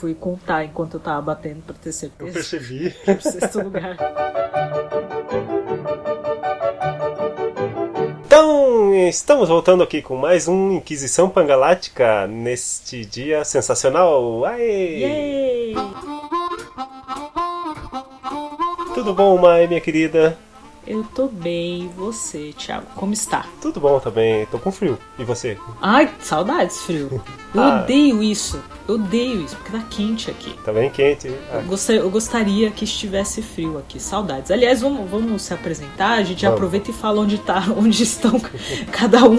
fui contar enquanto eu tava batendo pra ter certeza. Eu percebi. Pro sexto lugar. Então, estamos voltando aqui com mais um Inquisição Pangalática neste dia sensacional. Aê! Yay! Tudo bom, Mai, minha querida? Eu tô bem, e você, Thiago? Como está? Tudo bom também, tô com frio. E você? Ai, saudades, frio. Eu Ah. odeio isso. Eu odeio isso, porque tá quente aqui. Tá bem quente? Eu, Ah, gosta- eu gostaria que estivesse frio aqui. Saudades. Aliás, vamos, vamos se apresentar. A gente Vamos. aproveita e fala onde tá, onde estão cada um.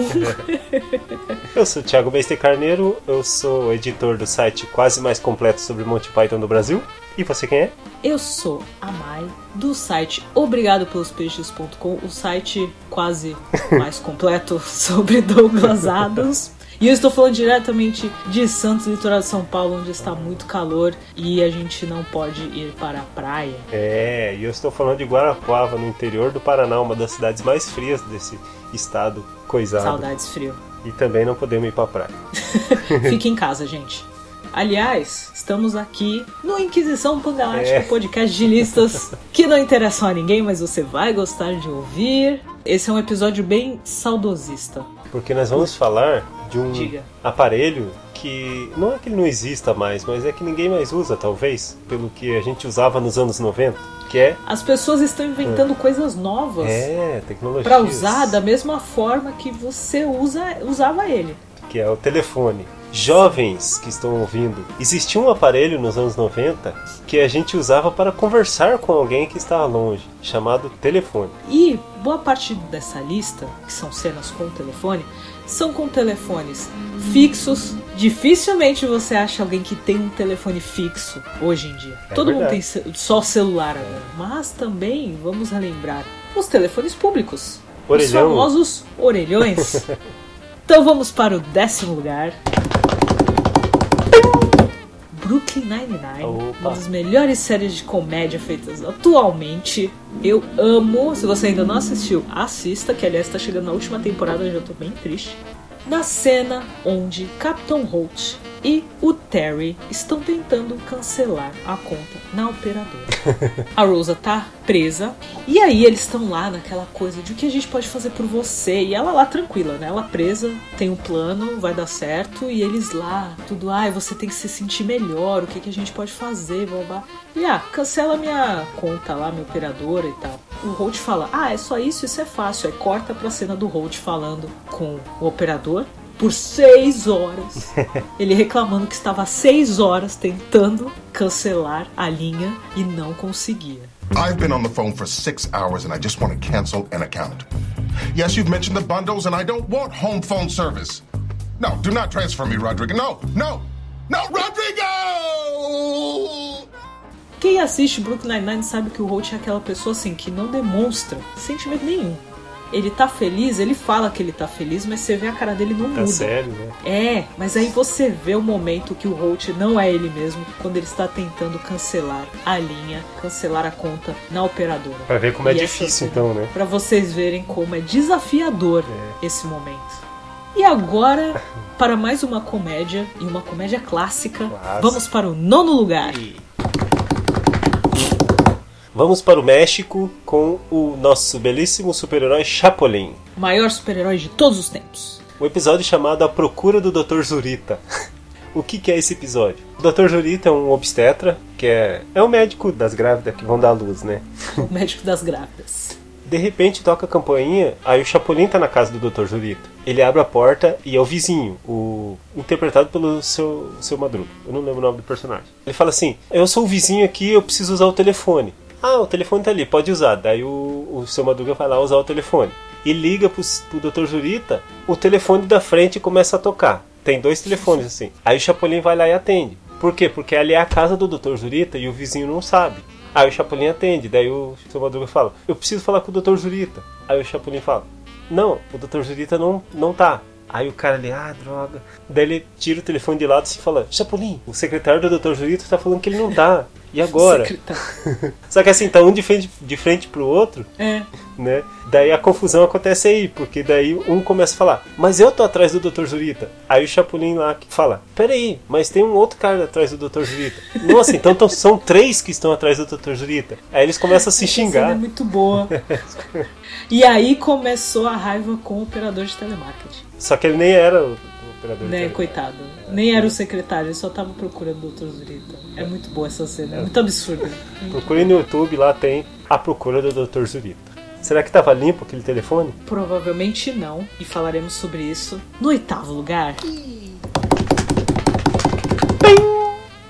Eu sou o Thiago Beste Carneiro, eu sou editor do site quase mais completo sobre Monty Python do Brasil. E você quem é? Eu sou a Mai, do site obrigado pelos peixes.com, o site quase mais completo sobre Douglas Adams. E eu estou falando diretamente de Santos, litoral de São Paulo, onde está muito calor e a gente não pode ir para a praia. É, e eu estou falando de Guarapuava, no interior do Paraná, uma das cidades mais frias desse estado coisado. Saudades frio. E também não podemos ir pra praia. Fique em casa, gente. Aliás, estamos aqui no Inquisição Pangalática, É. podcast de listas que não interessam a ninguém, mas você vai gostar de ouvir. Esse é um episódio bem saudosista. Porque nós vamos falar de um Diga. aparelho que não é que ele não exista mais, mas é que ninguém mais usa, talvez, pelo que a gente usava nos anos 90, que é, As pessoas estão inventando coisas novas é tecnologia. pra usar da mesma forma que você usa, usava ele. que é o telefone. Jovens que estão ouvindo, existia um aparelho nos anos 90 que a gente usava para conversar com alguém que estava longe, chamado telefone. E boa parte dessa lista, que são cenas com telefone, são com telefones fixos. Dificilmente você acha alguém que tem um telefone fixo hoje em dia. É Todo mundo verdade. tem ce- só celular agora. Mas também, vamos relembrar, os telefones públicos. Os Orelhão. famosos orelhões. então vamos para o décimo lugar. Brooklyn Nine-Nine, uma das melhores séries de comédia feitas atualmente. Eu amo. Se você ainda não assistiu, assista, que aliás está chegando na última temporada, eu já tô bem triste. Na cena onde Captain Holt e o Terry estão tentando cancelar a conta na operadora. a Rosa tá presa e aí eles estão lá naquela coisa de o que a gente pode fazer por você e ela lá tranquila, né? Ela presa, tem um plano, vai dar certo e eles lá, tudo, ai, você tem que se sentir melhor, o que, que a gente pode fazer, blá blá. E ah, cancela minha conta lá, minha operadora e tal. O Holt fala, ah, é só isso, isso é fácil. Aí corta pra cena do Holt falando com o operador por seis horas. Ele reclamando que estava seis horas tentando cancelar a linha e não conseguia. I've been on the phone for six hours and I just want to cancel an account. Yes, you've mentioned the bundles and I don't want home phone service. No, do not transfer me, Rodrigo. No, no, no, Rodrigo! Quem assiste Brooklyn Nine-Nine sabe que o Holt é aquela pessoa assim que não demonstra sentimento nenhum. Ele tá feliz, ele fala que ele tá feliz, mas você vê a cara dele não Tá muda. sério, né? É, mas aí você vê o momento que o Holt não é ele mesmo, quando ele está tentando cancelar a linha, cancelar a conta na operadora. Pra ver como é E essa difícil, cena, então, né? Pra vocês verem como é desafiador esse momento. E agora, para mais uma comédia, e uma comédia clássica, Clássica. vamos para o nono lugar. Vamos para o México com o nosso belíssimo super-herói Chapolin. O maior super-herói de todos os tempos. O episódio chamado A Procura do Dr. Zurita. o que, que é esse episódio? O Dr. Zurita é um obstetra, que é, é um médico das grávidas que vão dar à luz, né? O médico das grávidas. De repente toca a campainha, aí o Chapolin tá na casa do Dr. Zurita. Ele abre a porta e é o vizinho, o interpretado pelo seu, seu Madruga. Eu não lembro o nome do personagem. Ele fala assim: Eu sou o vizinho aqui, eu preciso usar o telefone. Ah, o telefone tá ali, pode usar. Daí o, o seu Madruga vai lá usar o telefone. E liga pro, pro Dr. Zurita, o telefone da frente começa a tocar. Tem dois telefones assim. Aí o Chapolin vai lá e atende. Por quê? Porque ali é a casa do Dr. Zurita e o vizinho não sabe. Aí o Chapolin atende, daí o seu Madruga fala: Eu preciso falar com o Dr. Zurita. Aí o Chapolin fala: Não, o Dr. Zurita não, não tá. Aí o cara ali, ah, droga. Daí ele tira o telefone de lado e fala: Chapolin, o secretário do Dr. Zurita tá falando que ele não tá. E agora? Secretário. Só que assim, tá um de frente, de frente pro outro, É. né? Daí a confusão acontece aí, porque daí um começa a falar, mas eu tô atrás do Dr. Zurita. Aí o Chapulin lá que fala, peraí, mas tem um outro cara atrás do Dr. Zurita. Nossa, então tão- são três que estão atrás do Dr. Zurita. Aí eles começam a se Essa cena é xingar. muito boa. E aí começou a raiva com o operador de telemarketing. Só que ele nem era operador. Né, coitado. Nem era o secretário, ele só tava procurando o Dr. Zurita. É muito boa essa cena, é muito absurda. Procure no YouTube, lá tem a procura do Dr. Zurita. Será que tava limpo aquele telefone? Provavelmente não, e falaremos sobre isso no oitavo lugar.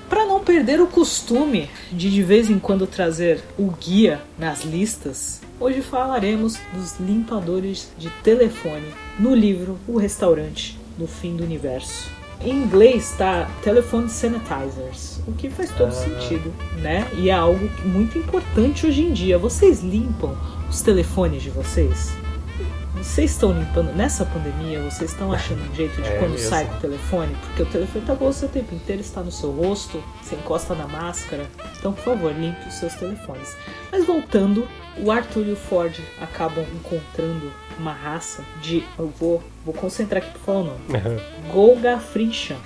Para não perder o costume de de vez em quando trazer o guia nas listas, hoje falaremos dos limpadores de telefone no livro O Restaurante no Fim do Universo. Em inglês está Telephone Sanitizers, o que faz todo sentido, né? E é algo muito importante hoje em dia. Vocês limpam os telefones de vocês? Vocês estão limpando nessa pandemia? Vocês estão achando um jeito de É quando mesmo. sai com o telefone? Porque o telefone tá com você o tempo inteiro, está no seu rosto, você encosta na máscara. Então, por favor, limpe os seus telefones. Mas voltando, o Arthur e o Ford acabam encontrando uma raça de. Eu vou, vou concentrar aqui pra falar o nome. Golga Frinchan.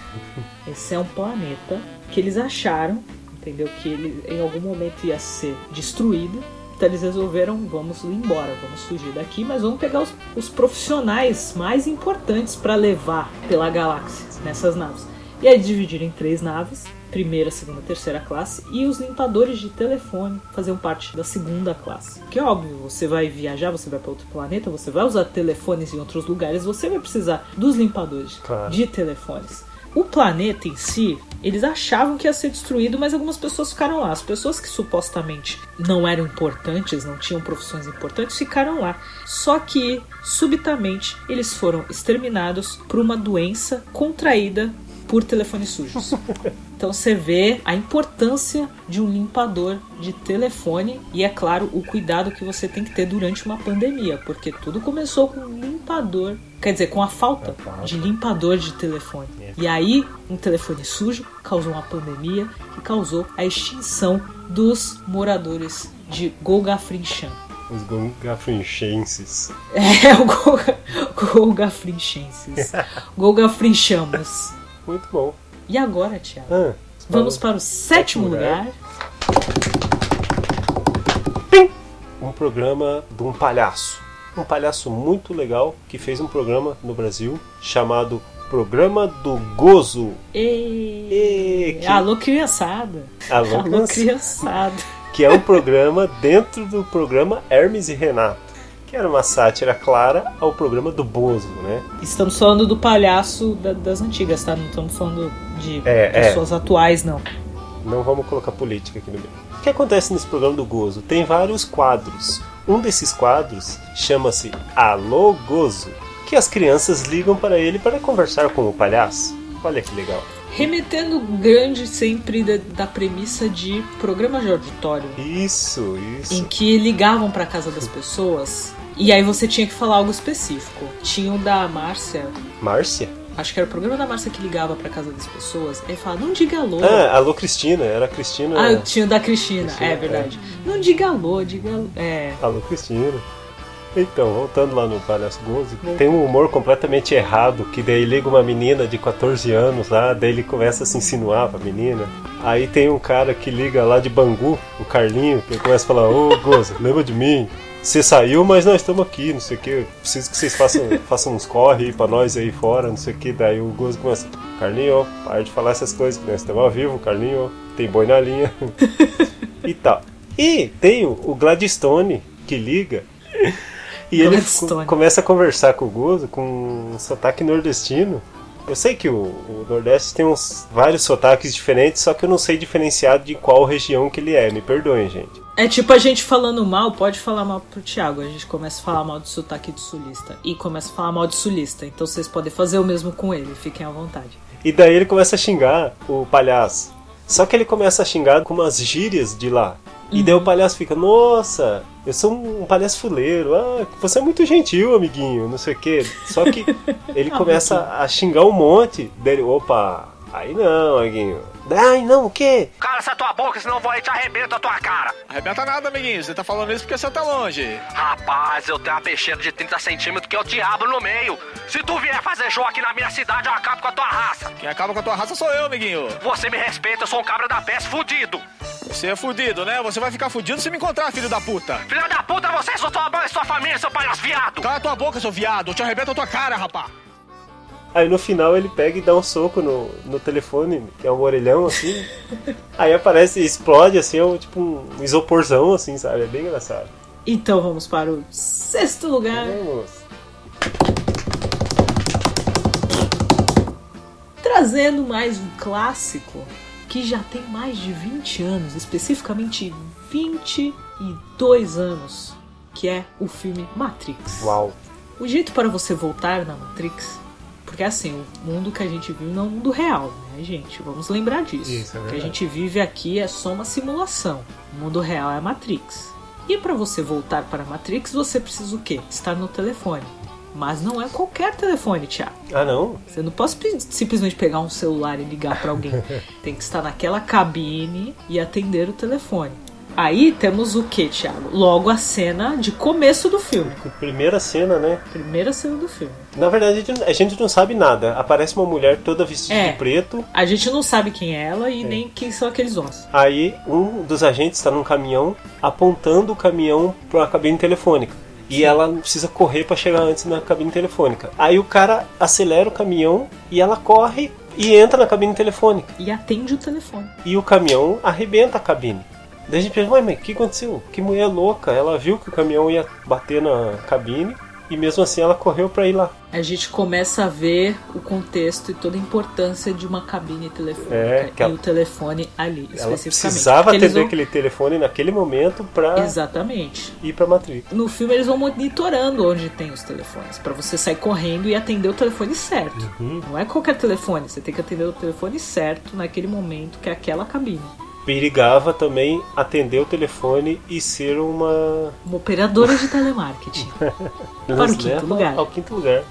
Esse é um planeta que eles acharam, entendeu? Que ele em algum momento ia ser destruído. Então eles resolveram, vamos ir embora, vamos fugir daqui, mas vamos pegar os, os profissionais mais importantes para levar pela galáxia nessas naves. E aí dividiram em três naves, primeira, segunda, terceira classe, e os limpadores de telefone faziam parte da segunda classe. Que é óbvio, você vai viajar, você vai para outro planeta, você vai usar telefones em outros lugares, você vai precisar dos limpadores Claro. de telefones. O planeta em si, eles achavam que ia ser destruído, mas algumas pessoas ficaram lá. As pessoas que supostamente não eram importantes, não tinham profissões importantes, ficaram lá. Só que, subitamente, eles foram exterminados por uma doença contraída por telefones sujos. Então você vê a importância de um limpador de telefone e é claro o cuidado que você tem que ter durante uma pandemia, porque tudo começou com um limpador, quer dizer, com a falta falta. de limpador de telefone. E aí um telefone sujo causou uma pandemia que causou a extinção dos moradores de Golgafrinchan. Os gongafrinchenses. É o Golga, Golgafrinchenses. Golgafrinchamos. Muito bom. E agora, Tiago? Ah, Vamos para o sétimo sétimo lugar. um programa de um palhaço. Um palhaço muito legal que fez um programa no Brasil chamado Programa do Gozo. E... Que- Alô, criançada. Alô, Alô, criança- criançada. que é um programa dentro do programa Hermes e Renato, que era uma sátira clara ao programa do Bozo, né? Estamos falando do palhaço da- das antigas, tá? Não estamos falando de É, é. pessoas atuais, não. Não vamos colocar política aqui no meio. O que acontece nesse programa do Gozo? Tem vários quadros. Um desses quadros chama-se Alô Gozo, que as crianças ligam para ele para conversar com o palhaço. Olha que legal. Remetendo grande sempre da, da premissa de programa de auditório. Isso, em isso. que ligavam pra casa das pessoas e aí você tinha que falar algo específico. Tinha o da Márcia, Márcia? Acho que era o programa da Márcia que ligava pra casa das pessoas e falava, não diga alô. Ah, alô Cristina, era a Cristina. Ah, tinha o da Cristina, Cristina, é verdade. Não diga alô, diga alô. É. Alô Cristina. Então, voltando lá no Palhaço Gozo, tem um humor completamente errado, que daí liga uma menina de 14 anos lá, daí ele começa a se insinuar pra menina. Aí tem um cara que liga lá de Bangu, o Carlinho, que começa a falar, ô Gozo, lembra de mim? Você saiu, mas nós estamos aqui, não sei o que. Preciso que vocês façam, façam uns corre aí pra nós aí fora, não sei o que. Daí o Gozo começa, Carlinho, para de falar essas coisas, que nós estamos ao vivo, Carlinho, tem boi na linha. e tal. E tem o o Gladstone que liga e ele Gladstone. começa a conversar com o Gozo com um sotaque nordestino. Eu sei que o, o Nordeste tem uns vários sotaques diferentes, só que eu não sei diferenciar de qual região que ele é. Me perdoem, gente. É tipo a gente falando mal, pode falar mal pro Thiago. A gente começa a falar mal do sotaque de sulista. E começa a falar mal de sulista. Então vocês podem fazer o mesmo com ele, fiquem à vontade. E daí ele começa a xingar o palhaço. Só que ele começa a xingar com umas gírias de lá. E daí o palhaço fica, nossa, eu sou um palhaço fuleiro, ah, você é muito gentil, amiguinho, não sei o quê. Só que ele começa a xingar um monte. Dele, opa, aí não, amiguinho, Ai, não, o quê? Cala essa tua boca, senão eu vou aí te arrebento a tua cara. Arrebenta nada, amiguinho. Você tá falando isso porque você tá longe. Rapaz, eu tenho uma peixeira de 30 centímetros que eu te abro no meio. Se tu vier fazer show aqui na minha cidade, eu acabo com a tua raça. Quem acaba com a tua raça sou eu, amiguinho. Você me respeita, eu sou um cabra da peste fudido. Você é fudido, né? Você vai ficar fudido se me encontrar, filho da puta. Filha da puta, você, sua tua mãe, sua família, seu palhaço viado. Cala tua boca, seu viado. Eu te arrebento a tua cara, rapá. Aí no final ele pega e dá um soco no, no telefone, que é um orelhão assim. aí aparece, explode assim, é um, tipo um isoporzão assim, sabe? É bem engraçado. Então vamos para o sexto lugar. Vamos. Trazendo mais um clássico que já tem mais de 20 anos, especificamente 22 anos, que é o filme Matrix. Uau. O jeito para você voltar na Matrix, porque assim, o mundo que a gente vive não é o mundo real, né, gente? Vamos lembrar disso. Isso, é o que a gente vive aqui é só uma simulação. O mundo real é a Matrix. E para você voltar para a Matrix, você precisa o quê? Estar no telefone. Mas não é qualquer telefone, Thiago. Ah, não? Você não pode simplesmente pegar um celular e ligar para alguém. Tem que estar naquela cabine e atender o telefone. Aí temos o que, Thiago? Logo a cena de começo do filme. Primeira cena, né? Primeira cena do filme. Na verdade, a gente, não sabe nada. Aparece uma mulher toda vestida É. de preto. A gente não sabe quem é ela e nem quem são aqueles homens. Aí um dos agentes está num caminhão apontando o caminhão para a cabine telefônica. E ela precisa correr para chegar antes na cabine telefônica. Aí o cara acelera o caminhão e ela corre e entra na cabine telefônica. E atende o telefone. E o caminhão arrebenta a cabine. Daí a gente pensa, mas o que aconteceu? Que mulher louca. Ela viu que o caminhão ia bater na cabine e mesmo assim ela correu para ir lá. A gente começa a ver o contexto e toda a importância de uma cabine telefônica É, e ela- o telefone ali, Ela especificamente. precisava atender vão- aquele telefone naquele momento para Exatamente. ir para Matrix. No filme eles vão monitorando onde tem os telefones, Pra você sair correndo e atender o telefone certo. Uhum. Não é qualquer telefone, você tem que atender o telefone certo naquele momento que é aquela cabine. Perigava também atender o telefone e ser uma Uma operadora de telemarketing. Para o quinto lugar. Ao quinto lugar.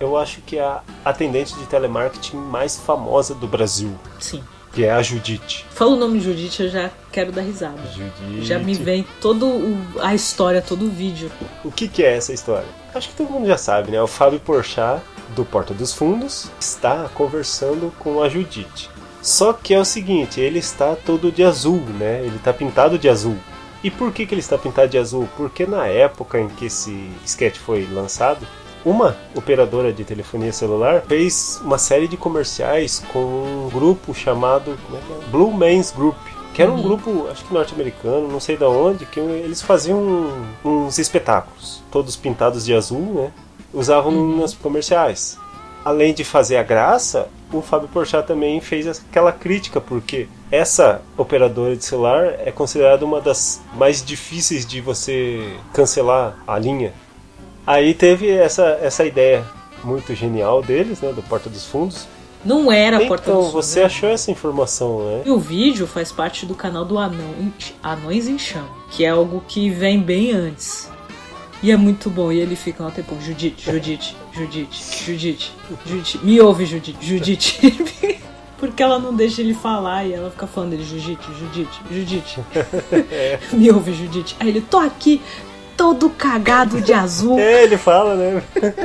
Eu acho que é a atendente de telemarketing mais famosa do Brasil, Sim. que é a Judite. Fala o nome de Judite, eu já quero dar risada. Judite. Já me vem todo o- a história, todo o vídeo. O que, que é essa história? Acho que todo mundo já sabe, né? O Fábio Porchat, do Porta dos Fundos, está conversando com a Judite. Só que é o seguinte, ele está todo de azul, né? Ele está pintado de azul. E por que, que ele está pintado de azul? Porque na época em que esse sketch foi lançado, uma operadora de telefonia celular fez uma série de comerciais com um grupo chamado é é? Blue Man's Group. Que era um grupo, acho que norte-americano, não sei da onde, que eles faziam uns espetáculos, todos pintados de azul, né? Usavam nos comerciais. Além de fazer a graça, o Fábio Porchat também fez aquela crítica, porque essa operadora de celular é considerada uma das mais difíceis de você cancelar a linha. Aí teve essa, essa ideia muito genial deles, né, do Porta dos Fundos. Não era a Porta Então, dos Fundos, você né? achou essa informação, né? E o vídeo faz parte do canal do Anão, Anões em Chama, que é algo que vem bem antes. E é muito bom. E ele fica um tempão, Judite, Judite, Judite, Judite, Judite. Me ouve, Judite, Judite. Porque ela não deixa ele falar e ela fica falando dele, Judite, Judite, Judite. Me ouve, Judite. Aí ele, tô aqui, todo cagado de azul. É, ele fala, né?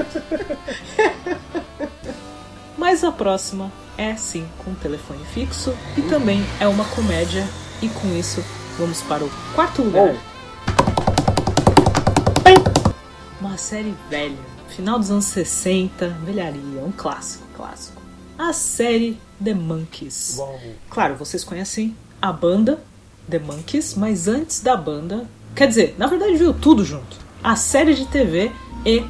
Mas a próxima é sim com telefone fixo e também é uma comédia. E com isso vamos para o quarto lugar. Uma série velha, final dos anos 60, velharia, um clássico, clássico. A série The Monkeys. Uau. Claro, vocês conhecem a banda The Monkeys, mas antes da banda, quer dizer, na verdade veio tudo junto. A série de TV e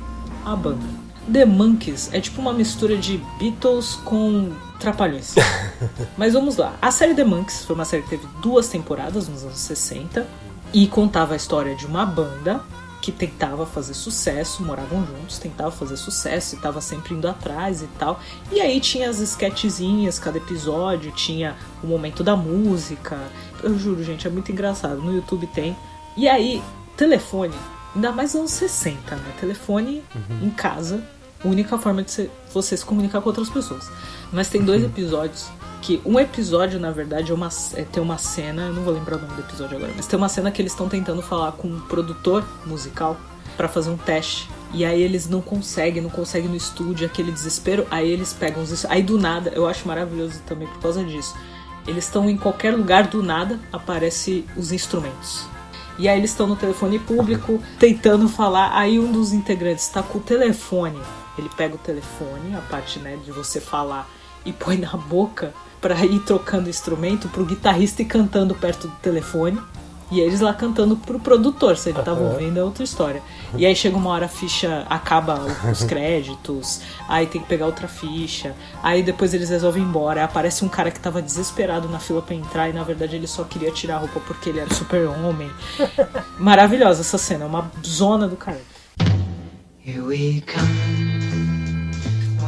a banda. The Monkeys é tipo uma mistura de Beatles com Trapalhões. Mas vamos lá. A série The Monkeys foi uma série que teve duas temporadas nos anos 60 e contava a história de uma banda que tentava fazer sucesso, moravam juntos, tentava fazer sucesso e tava sempre indo atrás e tal. E aí tinha as sketchzinhas, cada episódio tinha o momento da música. Eu juro, gente, é muito engraçado. No YouTube tem. E aí, telefone, ainda mais anos 60, né? Telefone em casa única forma de você se comunicar com outras pessoas. Mas tem dois episódios que um episódio, na verdade, é uma, é, tem uma cena, eu não vou lembrar o nome do episódio agora, mas tem uma cena que eles estão tentando falar com um produtor musical pra fazer um teste. E aí eles não conseguem, não conseguem no estúdio, aquele desespero. Aí eles pegam os. Aí do nada, eu acho maravilhoso também por causa disso. Eles estão em qualquer lugar, do nada aparece os instrumentos. E aí eles estão no telefone público tentando falar. Aí um dos integrantes está com o telefone. Ele pega o telefone, a parte né, de você falar, e põe na boca pra ir trocando instrumento pro guitarrista e cantando perto do telefone. E eles lá cantando pro produtor, se ele tava ouvindo é outra história. E aí chega uma hora a ficha, acaba os créditos, aí tem que pegar outra ficha, aí depois eles resolvem ir embora, aí aparece um cara que tava desesperado na fila pra entrar e na verdade ele só queria tirar a roupa porque ele era super homem. Maravilhosa essa cena, é uma zona do cara.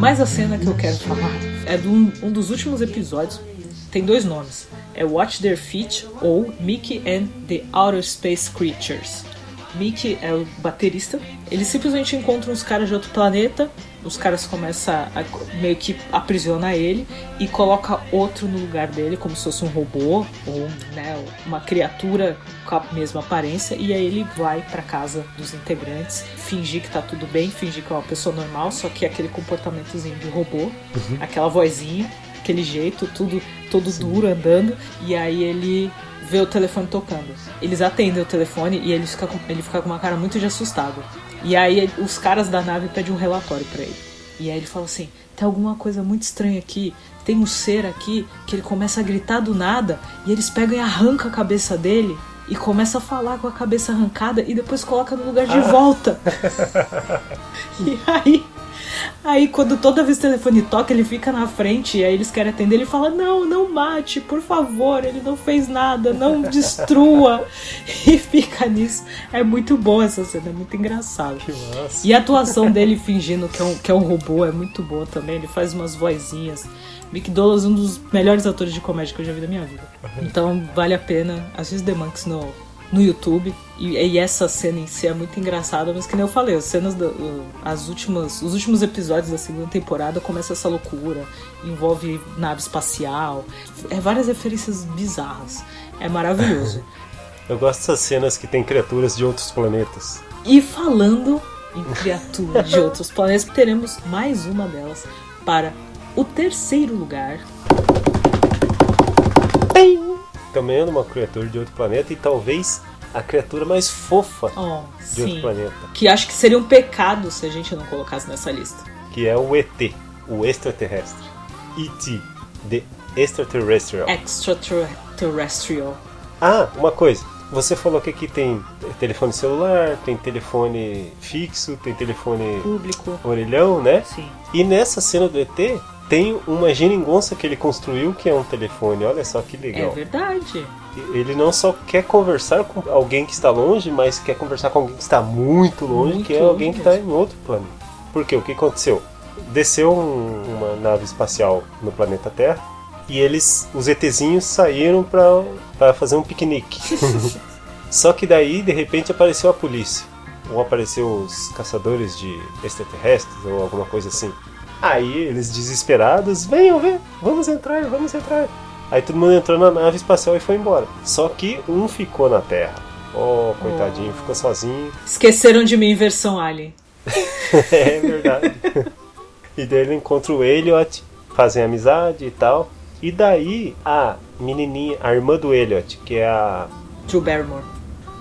Mas a cena que eu quero falar é de um, um dos últimos episódios. Tem dois nomes. É Watch Their Feet ou Mickey and the Outer Space Creatures. Mickey é o baterista. Ele simplesmente encontra uns caras de outro planeta. Os caras começam a meio que aprisionar ele e coloca outro no lugar dele, como se fosse um robô ou né, uma criatura com a mesma aparência. E aí ele vai pra casa dos integrantes, fingir que tá tudo bem, fingir que é uma pessoa normal, só que é aquele comportamentozinho de robô, aquela vozinha, aquele jeito, tudo todo duro andando. E aí ele vê o telefone tocando. Eles atendem o telefone e ele fica com, ele fica com uma cara muito de assustado. E aí os caras da nave pedem um relatório pra ele. E aí ele fala assim: tem alguma coisa muito estranha aqui. Tem um ser aqui que ele começa a gritar do nada e eles pegam e arrancam a cabeça dele e começa a falar com a cabeça arrancada e depois coloca no lugar de volta. e aí Aí quando toda vez o telefone toca, ele fica na frente e aí eles querem atender, ele fala: "Não, não mate, por favor, ele não fez nada, não destrua". e fica nisso. É muito boa essa cena, é muito engraçado. Que massa. E a atuação dele fingindo que é, um, que é um robô é muito boa também. Ele faz umas vozinhas. Mick Douglas é um dos melhores atores de comédia que eu já vi da minha vida. Então vale a pena assistir The Monks no, no YouTube. E, e essa cena em si é muito engraçada, mas que nem eu falei, as cenas do, as últimas, os últimos episódios da segunda temporada começa essa loucura, envolve nave espacial, é várias referências bizarras. É maravilhoso. Eu gosto dessas cenas que tem criaturas de outros planetas. E falando em criaturas de outros planetas, teremos mais uma delas para o terceiro lugar. Também é uma criatura de outro planeta e talvez a criatura mais fofa Oh, de outro sim. planeta, Que acho que seria um pecado se a gente não colocasse nessa lista. que é o ET, o extraterrestre. E.T., The Extraterrestrial. Extraterrestrial. Ah, uma coisa. Você falou que aqui tem telefone celular, tem telefone fixo, tem telefone Público. orelhão, né? Sim. E nessa cena do ET tem uma geringonça que ele construiu que é um telefone. Olha só que É legal. verdade. Ele não só quer conversar com alguém que está longe, mas quer conversar com alguém que está muito longe, Muito que é longe alguém que está em outro planeta. Por quê? O que aconteceu? Desceu um- uma nave espacial no planeta Terra e eles, os ETzinhos, saíram para fazer um piquenique. só que daí, de repente, apareceu a polícia. Ou apareceu os caçadores de extraterrestres ou alguma coisa assim. Aí eles desesperados, venham ver, vamos entrar, vamos entrar. Aí todo mundo entrou na nave espacial e foi embora. Só que um ficou na Terra. Oh, coitadinho, ficou sozinho. Esqueceram de mim versão Alien. é verdade. e daí ele encontra o Elliot, fazem amizade e tal. E daí a menininha, a irmã do Elliot, que é a, Drew Barrymore.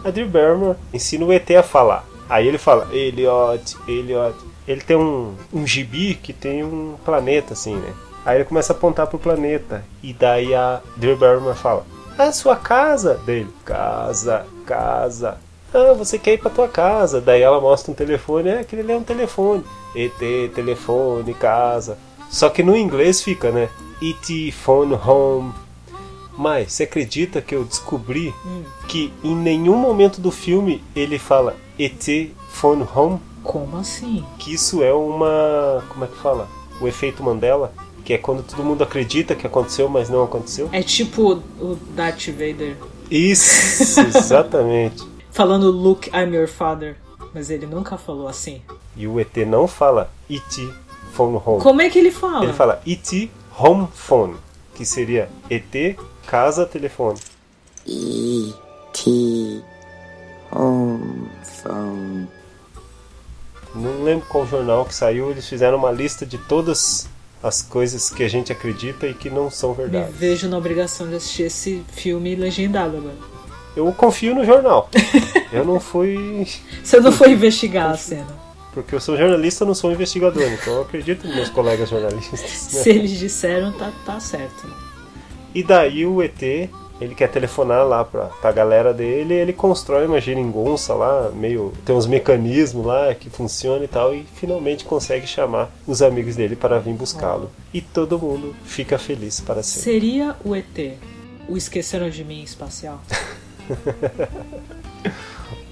a Drew Barrymore, ensina o ET a falar. Aí ele fala, Elliot, Elliot. Ele tem um, um gibi que tem um planeta assim, né? Aí ele começa a apontar pro planeta. E daí a Drew Barrymore fala, ah, sua casa dele. Casa, casa. Ah, você quer ir pra tua casa. Daí ela mostra um telefone, é, aquele ali é um telefone. ET, telefone, casa. Só que no inglês fica, né? ET, phone, home. Mas você acredita que eu descobri que em nenhum momento do filme ele fala ET, phone, home? Como assim? Que isso é uma. Como é que fala? O efeito Mandela? Que é quando todo mundo acredita que aconteceu, mas não aconteceu? É tipo o Darth Vader Isso, exatamente. falando Luke, I'm your father. mas ele nunca falou assim. E o ET não fala IT phone home. Como é que ele fala? Ele fala IT home phone, que seria ET casa telefone. E.T. Home phone. Não lembro qual jornal que saiu, eles fizeram uma lista de todas as coisas que a gente acredita e que não são Me verdade. vejo na obrigação de assistir esse filme legendado agora. Eu confio no jornal. eu não fui. Você não foi investigar a cena. Porque eu sou jornalista, eu não sou investigador, então eu acredito nos meus colegas jornalistas. né? Se eles disseram, tá, tá certo. E daí o ET, ele quer telefonar lá pra, pra galera dele, ele constrói uma geringonça lá, meio. tem uns mecanismos lá que funcionam e tal, e finalmente consegue chamar os amigos dele para vir buscá-lo. E todo mundo fica feliz para sempre. Seria o ET o Esqueceram de Mim espacial?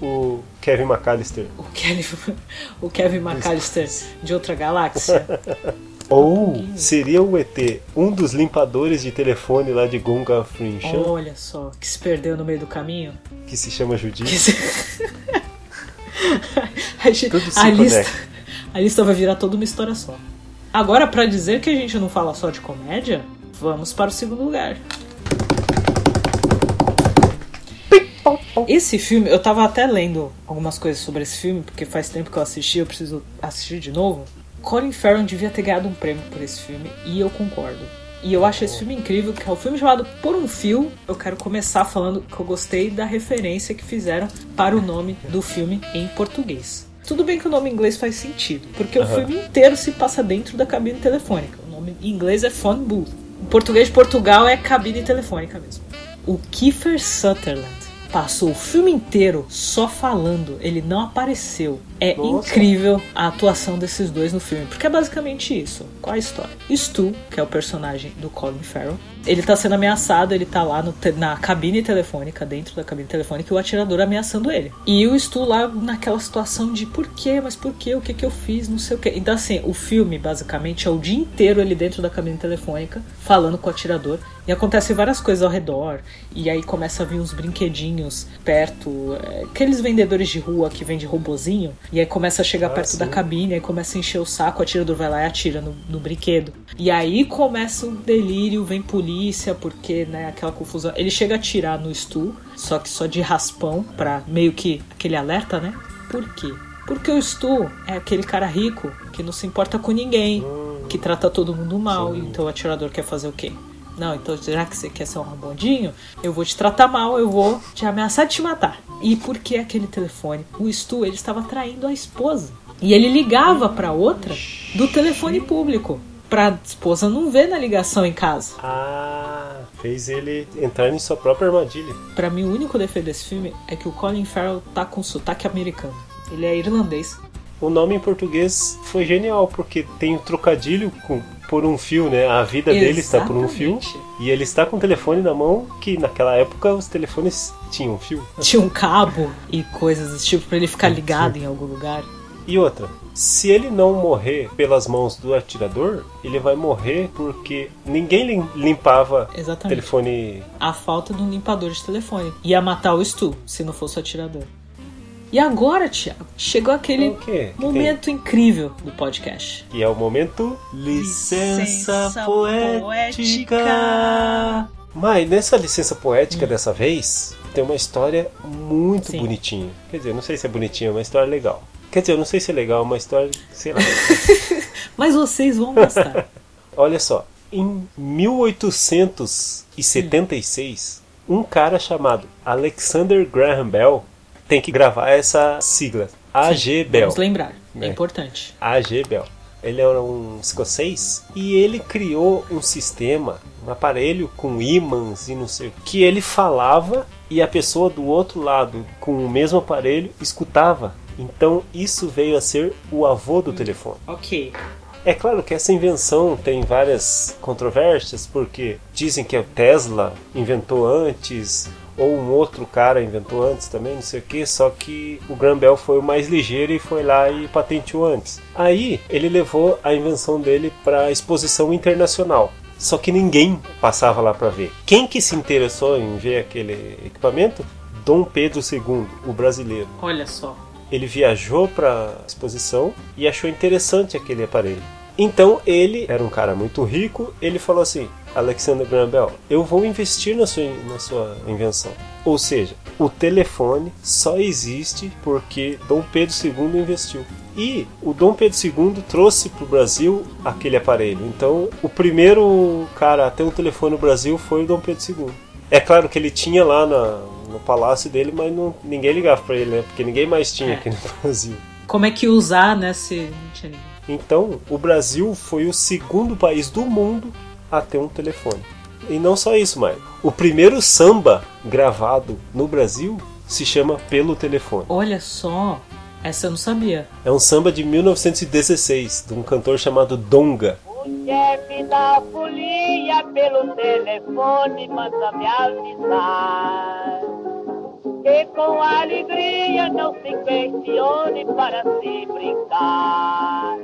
O Kevin McAllister. O Kevin, o Kevin McAllister de outra galáxia? Ou seria o ET um dos limpadores de telefone lá de Gunga Frinchan, Olha só, que se perdeu no meio do caminho. que se chama Judy? Que se- a, gente- Tudo se a lista, a lista vai virar toda uma história só. Agora, pra dizer que a gente não fala só de comédia, vamos para o segundo lugar. Esse filme, eu tava até lendo algumas coisas sobre esse filme, porque faz tempo que eu assisti, eu preciso assistir de novo. Colin Farrell devia ter ganhado um prêmio por esse filme, e eu concordo. E eu acho esse filme incrível, que é o filme chamado Por um Fio. Eu quero começar falando que eu gostei da referência que fizeram para o nome do filme em português. Tudo bem que o nome em inglês faz sentido, porque o filme inteiro se passa dentro da cabine telefônica. O nome em inglês é phone booth. Em português de Portugal é cabine telefônica mesmo. O Kiefer Sutherland passou o filme inteiro só falando, ele não apareceu. É Nossa. incrível a atuação desses dois no filme, porque é basicamente isso. Qual a história? Stu, que é o personagem do Colin Farrell, ele tá sendo ameaçado, ele tá lá no na cabine telefônica, dentro da cabine telefônica, e o atirador ameaçando ele. E o Stu lá naquela situação de por quê, mas por quê, o que que eu fiz, não sei o quê. Então assim, o filme basicamente é o dia inteiro ele dentro da cabine telefônica, falando com o atirador, e acontecem várias coisas ao redor, e aí começa a vir uns brinquedinhos perto, é, aqueles vendedores de rua que vendem robozinho, e aí começa a chegar Ah, perto da sim. cabine, aí começa a encher o saco, o atirador vai lá e atira no, no brinquedo. E aí começa o delírio, vem polícia, porque, né, aquela confusão. Ele chega a atirar no Stu, só que só de raspão, pra meio que aquele alerta, né? Por quê? Porque o Stu é aquele cara rico que não se importa com ninguém, que trata todo mundo mal, então o atirador quer fazer o quê? Não, então já que você quer ser um rabondinho, eu vou te tratar mal, eu vou te ameaçar de te matar. E por que aquele telefone? O Stu, ele estava traindo a esposa. E ele ligava pra outra do telefone público. Pra esposa não ver na ligação em casa. Ah, fez ele entrar em sua própria armadilha. Pra mim, o único defeito desse filme é que o Colin Farrell tá com sotaque americano. Ele é irlandês. O nome em português foi genial, porque tem o trocadilho com por um fio, né? A vida dele está por um fio. Exatamente. E ele está com o telefone na mão, que naquela época os telefones tinham fio. Tinha um cabo e coisas desse tipo pra ele ficar ligado em algum lugar. E outra, se ele não morrer pelas mãos do atirador, ele vai morrer porque ninguém lim- limpava Exatamente. telefone. a falta de um limpador de telefone. Ia matar o Stu, se não fosse o atirador. E agora, Thiago, chegou aquele? Que momento incrível do podcast. E é o momento licença, Licença poética. poética. Mas nessa licença poética dessa vez tem uma história muito Sim. bonitinha. Quer dizer, não sei se é bonitinha, é uma história legal. Quer dizer, eu não sei se é legal, é uma história, sei lá. Mas vocês vão gostar. Olha só, em 1876, um cara chamado Alexander Graham Bell tem que gravar essa sigla, AG Bell. Vamos lembrar, é É. importante. A.G. Bell. Ele era um escocês e ele criou um sistema, um aparelho com ímãs e não sei o que ele falava e a pessoa do outro lado com o mesmo aparelho escutava. Então isso veio a ser o avô do telefone. Ok. É claro que essa invenção tem várias controvérsias, porque dizem que o Tesla inventou antes, ou um outro cara inventou antes também, não sei o que, só que o Graham Bell foi o mais ligeiro e foi lá e patenteou antes. Aí ele levou a invenção dele para a exposição internacional. Só que ninguém passava lá para ver. Quem que se interessou em ver aquele equipamento? Dom Pedro II, o brasileiro. Olha só. ele viajou para a exposição e achou interessante aquele aparelho. Então ele era um cara muito rico, ele falou assim: Alexander Graham Bell, eu vou investir na sua, na sua invenção. Ou seja, o telefone só existe porque Dom Pedro II investiu. E o Dom Pedro II trouxe para o Brasil aquele aparelho. Então, o primeiro cara a ter um telefone no Brasil foi o Dom Pedro II. É claro que ele tinha lá na, no palácio dele, mas não, ninguém ligava para ele, né? Porque ninguém mais tinha É. aqui no Brasil. Como é que usar, né? Se não tinha ninguém. Então, o Brasil foi o segundo país do mundo a ter um telefone. E não só isso, Maio. O primeiro samba gravado no Brasil se chama Pelo Telefone. Olha só, essa eu não sabia. É um samba de 1916, de um cantor chamado Donga. O chefe da folia pelo telefone manda me avisar que com alegria não se questione para se brincar.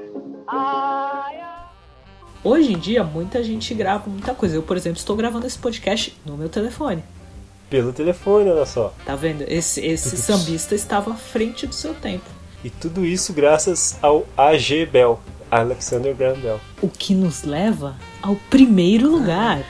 Ai. Hoje em dia, muita gente grava muita coisa. Eu, por exemplo, estou gravando esse podcast no meu telefone. Pelo telefone, olha só. Tá vendo? Esse, esse sambista estava à frente do seu tempo. E tudo isso graças ao AG Bell, Alexander Graham Bell. O que nos leva ao primeiro lugar.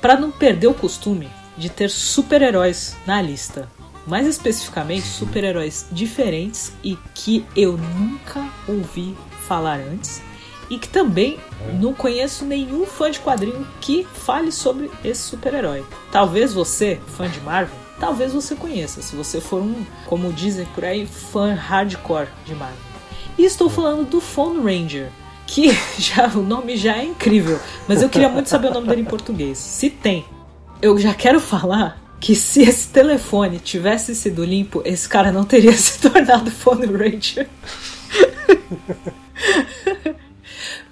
Para não perder o costume de ter super-heróis na lista. Mais especificamente, super-heróis diferentes e que eu nunca ouvi falar antes. E que também não conheço nenhum fã de quadrinho que fale sobre esse super-herói. Talvez você, fã de Marvel, talvez você conheça, se você for um, como dizem por aí, fã hardcore de Marvel. E estou falando do Phone Ranger, que já o nome já é incrível, mas eu queria muito saber o nome dele em português. Se tem. Eu já quero falar que se esse telefone tivesse sido limpo, esse cara não teria se tornado Phone Ranger.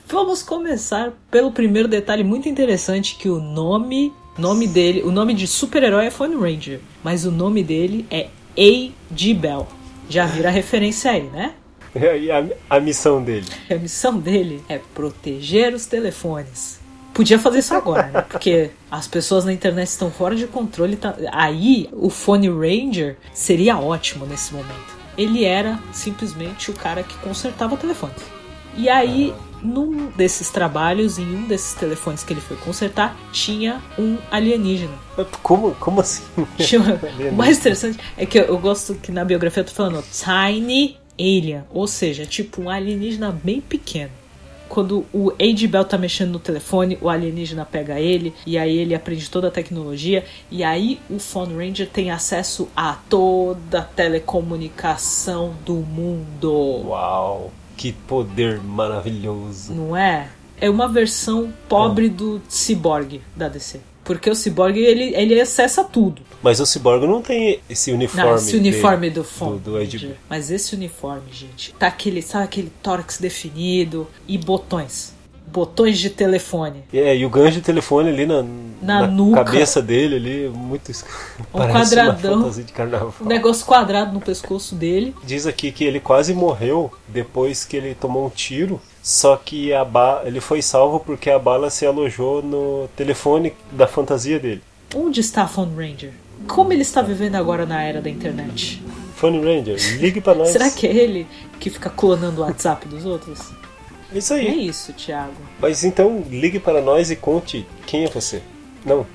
Vamos começar pelo primeiro detalhe muito interessante que o nome, nome dele, o nome de super-herói é Phone Ranger, mas o nome dele é A.G. Bell. Já viram a referência aí, né? E a, a missão dele. A missão dele é proteger os telefones. Podia fazer isso agora, né? Porque as pessoas na internet estão fora de controle. Tá... Aí o Phone Ranger seria ótimo nesse momento. Ele era simplesmente o cara que consertava telefones. E aí, num desses trabalhos, em um desses telefones que ele foi consertar, tinha um alienígena. Como, como assim? O mais interessante é que eu, eu gosto que na biografia eu tô falando Tiny Alien, ou seja, tipo um alienígena bem pequeno. Quando o A.G. Bell tá mexendo no telefone, o alienígena pega ele, e aí ele aprende toda a tecnologia, e aí o Phone Ranger tem acesso a toda a telecomunicação do mundo. Uau, que poder maravilhoso. Não é? É uma versão pobre do Cyborg da DC. Porque o Cyborg ele, ele acessa tudo. Mas o Cyborg não tem esse uniforme. Não, esse uniforme dele, do Phone do, do Ed- Ranger. Mas esse uniforme, gente, tá aquele, sabe aquele tórax definido e botões. Botões de telefone. É, e o gancho de telefone ali na, Na nuca. cabeça dele ali, muito Um quadradão. Um negócio quadrado no pescoço dele. Diz aqui que ele quase morreu depois que ele tomou um tiro, só que a ba... ele foi salvo porque a bala se alojou no telefone da fantasia dele. Onde está Phone Ranger? Como ele está vivendo agora na era da internet? Funny Ranger, ligue pra nós. Será que é ele que fica clonando o WhatsApp dos outros? É isso É aí. isso, Thiago. Mas então ligue para nós e conte quem é você. Não.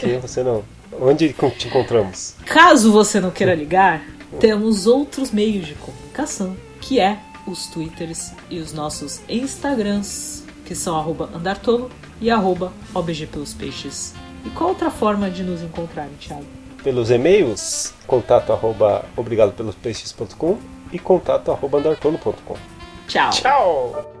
Quem é você não. Onde te encontramos? Caso você não queira ligar, temos outros meios de comunicação, que é os Twitters e os nossos Instagrams, que são arroba andartolo e arroba obg pelos peixes. E qual outra forma de nos encontrar, Thiago? Pelos e-mails, contato arroba obrigado pelos peixes.com e contato arroba andartono.com. Tchau! Tchau!